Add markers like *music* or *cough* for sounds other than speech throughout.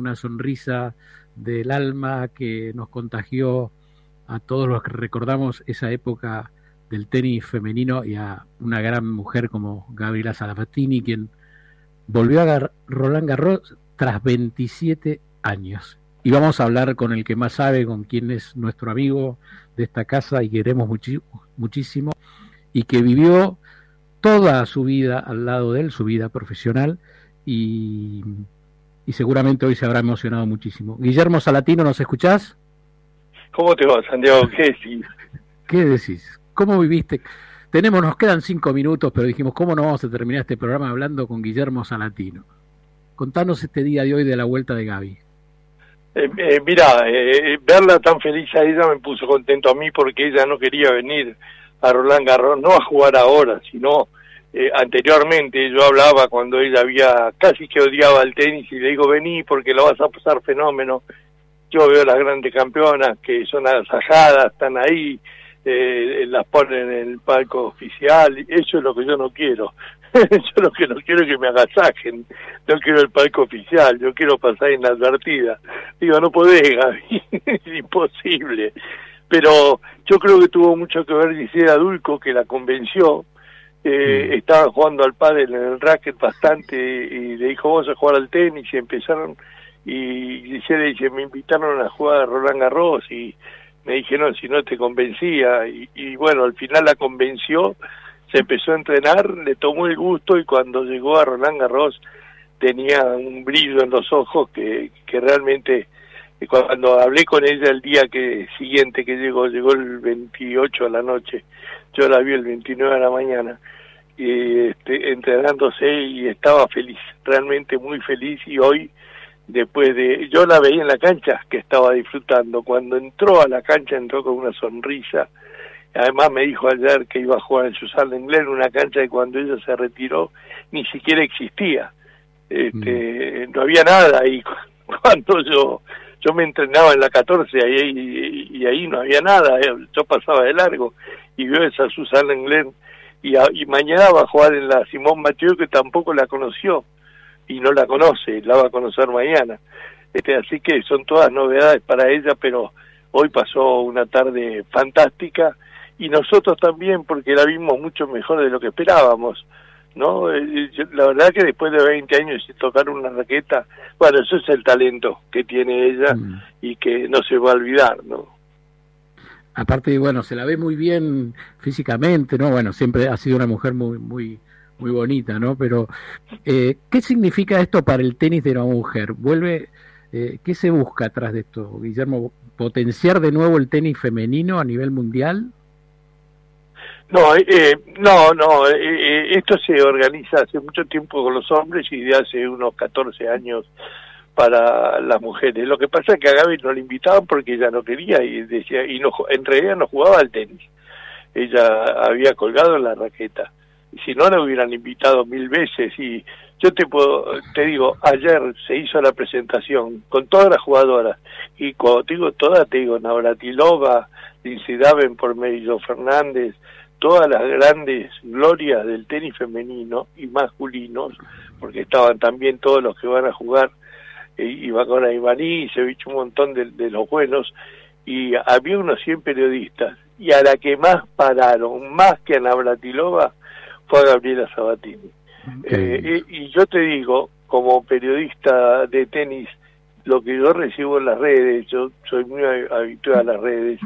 una sonrisa del alma que nos contagió a todos los que recordamos esa época del tenis femenino y a una gran mujer como Gabriela Sabatini, quien volvió a Roland Garros tras 27 años. Y vamos a hablar con el que más sabe, con quien es nuestro amigo de esta casa y queremos muchísimo, y que vivió toda su vida al lado de él, su vida profesional, y, y seguramente hoy se habrá emocionado muchísimo. Guillermo Salatino, ¿nos escuchás? ¿Cómo te va, Santiago? ¿Qué decís? ¿Qué decís? ¿Cómo viviste? Tenemos, nos quedan cinco minutos, pero dijimos, ¿cómo no vamos a terminar este programa hablando con Guillermo Salatino? Contanos este día de hoy de la vuelta de Gaby. Eh, eh, mira, eh, verla tan feliz a ella me puso contento a mí porque ella no quería venir a Roland Garros, no a jugar ahora, sino anteriormente. Yo hablaba cuando ella había casi que odiaba el tenis y le digo, vení porque lo vas a pasar fenómeno yo veo las grandes campeonas que son agasajadas, están ahí, eh, las ponen en el palco oficial, eso es lo que yo no quiero. *laughs* yo lo que no quiero es que me agasajen, no quiero el palco oficial, yo quiero pasar inadvertida. Digo, no podés, Gaby, *laughs* es imposible. Pero yo creo que tuvo mucho que ver Gisela Dulco, que la convenció, eh, mm. estaba jugando al padre en el racket bastante y le dijo, vamos a jugar al tenis y empezaron y Gisela dice, me invitaron a jugar a Roland Garros y me dijeron si no te convencía y, bueno, al final la convenció, se empezó a entrenar, le tomó el gusto y cuando llegó a Roland Garros tenía un brillo en los ojos que, que realmente cuando hablé con ella el día que siguiente que llegó, llegó el 28 a la noche, yo la vi el 29 a la mañana, y, este, entrenándose y estaba feliz, realmente muy feliz y hoy después de yo la veía en la cancha que estaba disfrutando. Cuando entró a la cancha entró con una sonrisa. Además me dijo ayer que iba a jugar en Susan Inglés una cancha que cuando ella se retiró ni siquiera existía. Este, mm. no había nada y *laughs* cuando yo yo me entrenaba en la 14 y, y, ahí no había nada eh, yo pasaba de largo y vio esa Susan Inglés y, y mañana va a jugar en la Simón Mathieu que tampoco la conoció y no la conoce, la va a conocer mañana. Este, así que son todas novedades para ella, pero hoy pasó una tarde fantástica y nosotros también porque la vimos mucho mejor de lo que esperábamos. ¿no? Eh, la verdad que después de 20 años de tocar una raqueta, bueno, eso es el talento que tiene ella mm. y que no se va a olvidar, ¿no? Aparte, bueno, se la ve muy bien físicamente, ¿no? Bueno, siempre ha sido una mujer muy, muy, muy bonita, ¿no? Pero, eh, ¿qué significa esto para el tenis de la mujer? ¿Vuelve, eh, qué se busca atrás de esto, Guillermo? ¿Potenciar de nuevo el tenis femenino a nivel mundial? No, eh, no, no, esto se organiza hace mucho tiempo con los hombres y de hace unos 14 años para las mujeres. Lo que pasa es que a Gaby no la invitaban porque ella no quería y decía y no en realidad no jugaba al tenis. Ella había colgado la raqueta si no la hubieran invitado mil veces y yo te puedo te digo ayer se hizo la presentación con todas las jugadoras y cuando te digo todas te digo Navratilova Lindsay por Medio Fernández todas las grandes glorias del tenis femenino y masculinos porque estaban también todos los que van a jugar iba con Ivaní se un montón de, de los buenos y había unos 100 periodistas y a la que más pararon más que a Navratilova fue a Gabriela Sabatini. Eh, y, yo te digo, como periodista de tenis, lo que yo recibo en las redes, yo soy muy habitual a las redes,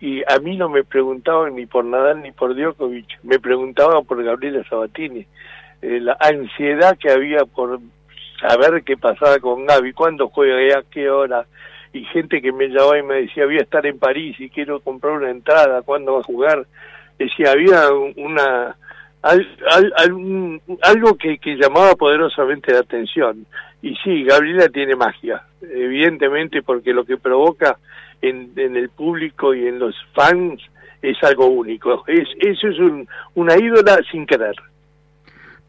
y a mí no me preguntaban ni por Nadal ni por Djokovic, me preguntaban por Gabriela Sabatini. Eh, la ansiedad que había por saber qué pasaba con Gaby, cuándo juega, a qué hora, y gente que me llamaba y me decía, voy a estar en París y quiero comprar una entrada, ¿cuándo va a jugar? Decía, había una algo que, que, llamaba poderosamente la atención. Y sí, Gabriela tiene magia, evidentemente, porque lo que provoca en, en el público y en los fans es algo único. Es, eso es un, una ídola sin querer.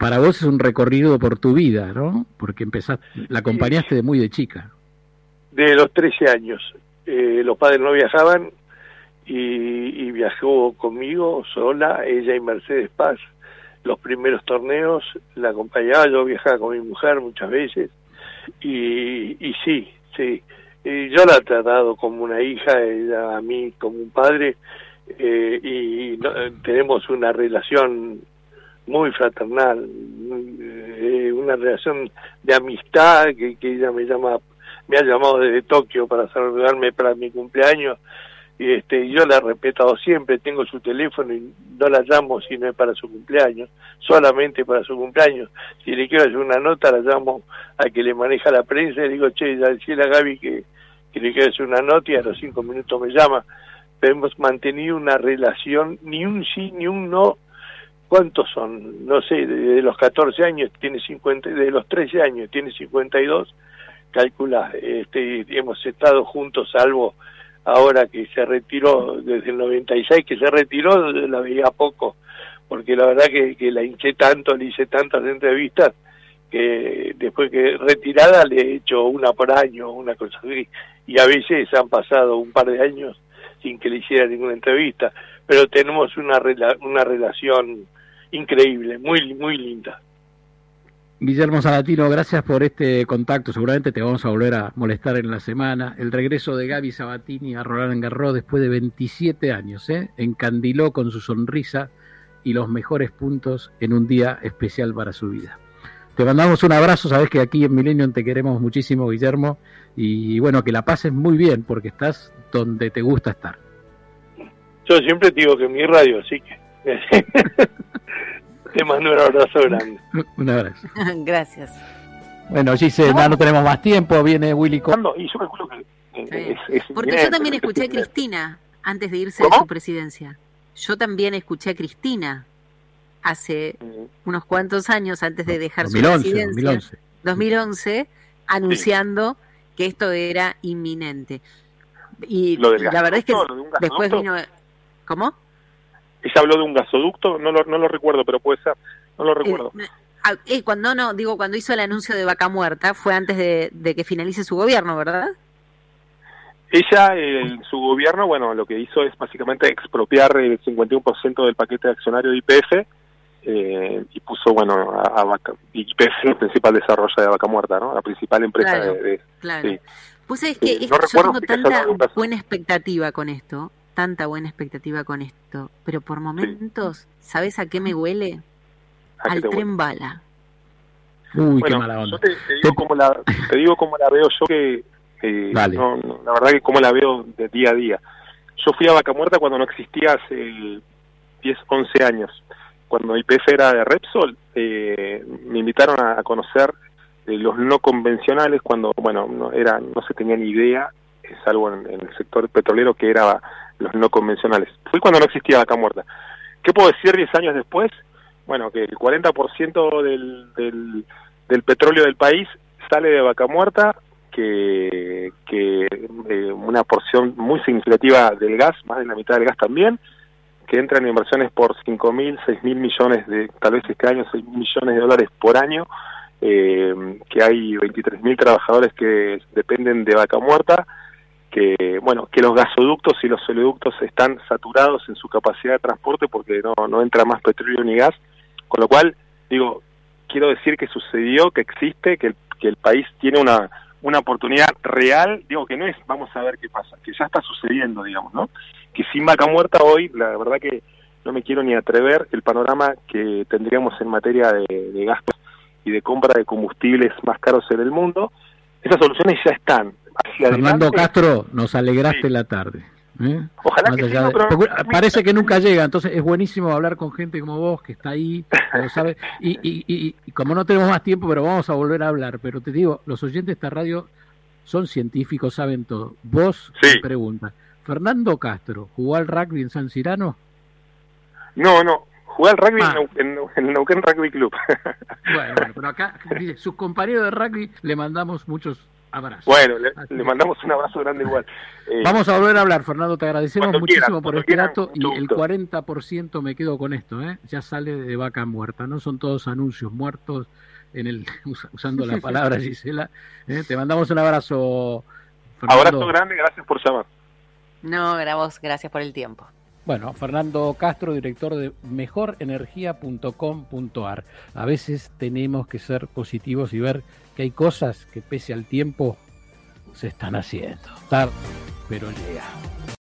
Para vos es un recorrido por tu vida, ¿no? Porque empezaste, la acompañaste de muy de chica. De los 13 años. Eh, los padres no viajaban y, y viajó conmigo sola, ella y Mercedes Paz los primeros torneos, la acompañaba, yo viajaba con mi mujer muchas veces, y, y sí, sí. yo la he tratado como una hija, ella a mí como un padre, eh, y tenemos una relación muy fraternal, eh, una relación de amistad que, que ella me llama, me ha llamado desde Tokio para saludarme para mi cumpleaños y este yo la he respetado siempre, tengo su teléfono y no la llamo si no es para su cumpleaños, solamente para su cumpleaños. Si le quiero hacer una nota, la llamo a que le maneja la prensa y le digo, che, ya decía a Gaby que, que le quiero hacer una nota y a los cinco minutos me llama. Pero hemos mantenido una relación, ni un sí ni un no. ¿Cuántos son? No sé, de, los 14 años tiene 50, de los 13 años tiene 52, calcula, este, hemos estado juntos salvo ahora que se retiró, desde el 96 que se retiró, la veía poco, porque la verdad que, que la hinché tanto, le hice tantas entrevistas, que después que retirada le he hecho una por año, una cosa así, y a veces han pasado un par de años sin que le hiciera ninguna entrevista, pero tenemos una, una relación increíble, muy, muy linda. Guillermo Sabatino, gracias por este contacto. Seguramente te vamos a volver a molestar en la semana. El regreso de Gaby Sabatini a Roland Garros después de 27 años, ¿eh? encandiló con su sonrisa y los mejores puntos en un día especial para su vida. Te mandamos un abrazo, sabes que aquí en Millennium te queremos muchísimo, Guillermo, y bueno, que la pases muy bien porque estás donde te gusta estar. Yo siempre digo que mi radio, así que *laughs* Te mando un abrazo grande. *laughs* un abrazo. *laughs* Gracias. Bueno, Gise, no, no tenemos más tiempo, viene Willy. Y yo calculo que Porque yo también escuché a Cristina antes de irse de su presidencia. Yo también escuché a Cristina hace unos cuantos años antes de dejar su presidencia. 2011. 2011, anunciando que esto era inminente. Y la verdad es que después vino... ¿Cómo? Ella habló de un gasoducto, no lo, no lo recuerdo, pero puede ser, no lo recuerdo. Eh, ah, eh, cuando no, digo, cuando hizo el anuncio de Vaca Muerta, fue antes de, que finalice su gobierno, ¿verdad? Ella, en su gobierno, bueno, lo que hizo es básicamente expropiar el 51% del paquete de accionario de IPF eh, y puso, bueno, a, Vaca, IPF el principal desarrollo de Vaca Muerta, ¿no? La principal empresa de, Claro. Pues es que yo tengo tanta buena expectativa con esto, tanta buena expectativa con esto, pero por momentos, ¿sabes a qué me huele? Al tren bala. Uy, qué mala onda. te, digo cómo la, te digo cómo la veo yo que, la verdad que cómo la veo de día a día. Yo fui a Vaca Muerta cuando no existía hace 10, 11 años. Cuando IPF era de Repsol, eh, me invitaron a, conocer eh, los no convencionales cuando, bueno, no, era, no se tenía ni idea, salvo en, en el sector petrolero, que era los no convencionales. Fue cuando no existía vaca muerta. ¿Qué puedo decir 10 años después? Bueno, que el 40% del, del, del petróleo del país sale de vaca muerta, que, que eh, una porción muy significativa del gas, más de la mitad del gas también, que entran inversiones por 5 mil, 6 mil millones de, tal vez este año, 6 millones de dólares por año, eh, que hay 23 mil trabajadores que dependen de vaca muerta, que bueno que los gasoductos y los oleoductos están saturados en su capacidad de transporte porque no, no entra más petróleo ni gas. Con lo cual digo quiero decir que sucedió que existe que el, que el país tiene una una oportunidad real. Digo que no es vamos a ver qué pasa que ya está sucediendo digamos no que sin vaca muerta hoy la verdad que no me quiero ni atrever el panorama que tendríamos en materia de, de gastos y de compra de combustibles más caros en el mundo esas soluciones ya están Fernando Castro, nos alegraste la tarde. ¿eh? Ojalá que Parece que nunca llega, entonces es buenísimo hablar con gente como vos que está ahí, lo sabe. Y, y, y, como no tenemos más tiempo, pero vamos a volver a hablar. Pero te digo, los oyentes de esta radio son científicos, saben todo. Vos me preguntas, ¿Fernando Castro jugó al rugby en San Cirano? No, no, Jugué al rugby ah. en, el Neuquén Rugby Club. *laughs* bueno, pero acá, sus compañeros de rugby le mandamos muchos bueno, le, mandamos un abrazo grande igual. Eh, Vamos a volver a hablar, Fernando, te agradecemos muchísimo por este dato y el 40% me quedo con esto, ¿eh? ya sale de vaca muerta, no son todos anuncios muertos en el *laughs* usando la *laughs* palabra Gisela. ¿eh? Te mandamos un abrazo. Fernando. Abrazo grande, gracias por llamar. No, vos, gracias por el tiempo. Bueno, Fernando Castro, director de mejorenergia.com.ar. A veces tenemos que ser positivos y ver que hay cosas que pese al tiempo se están haciendo. Tarde, pero llega.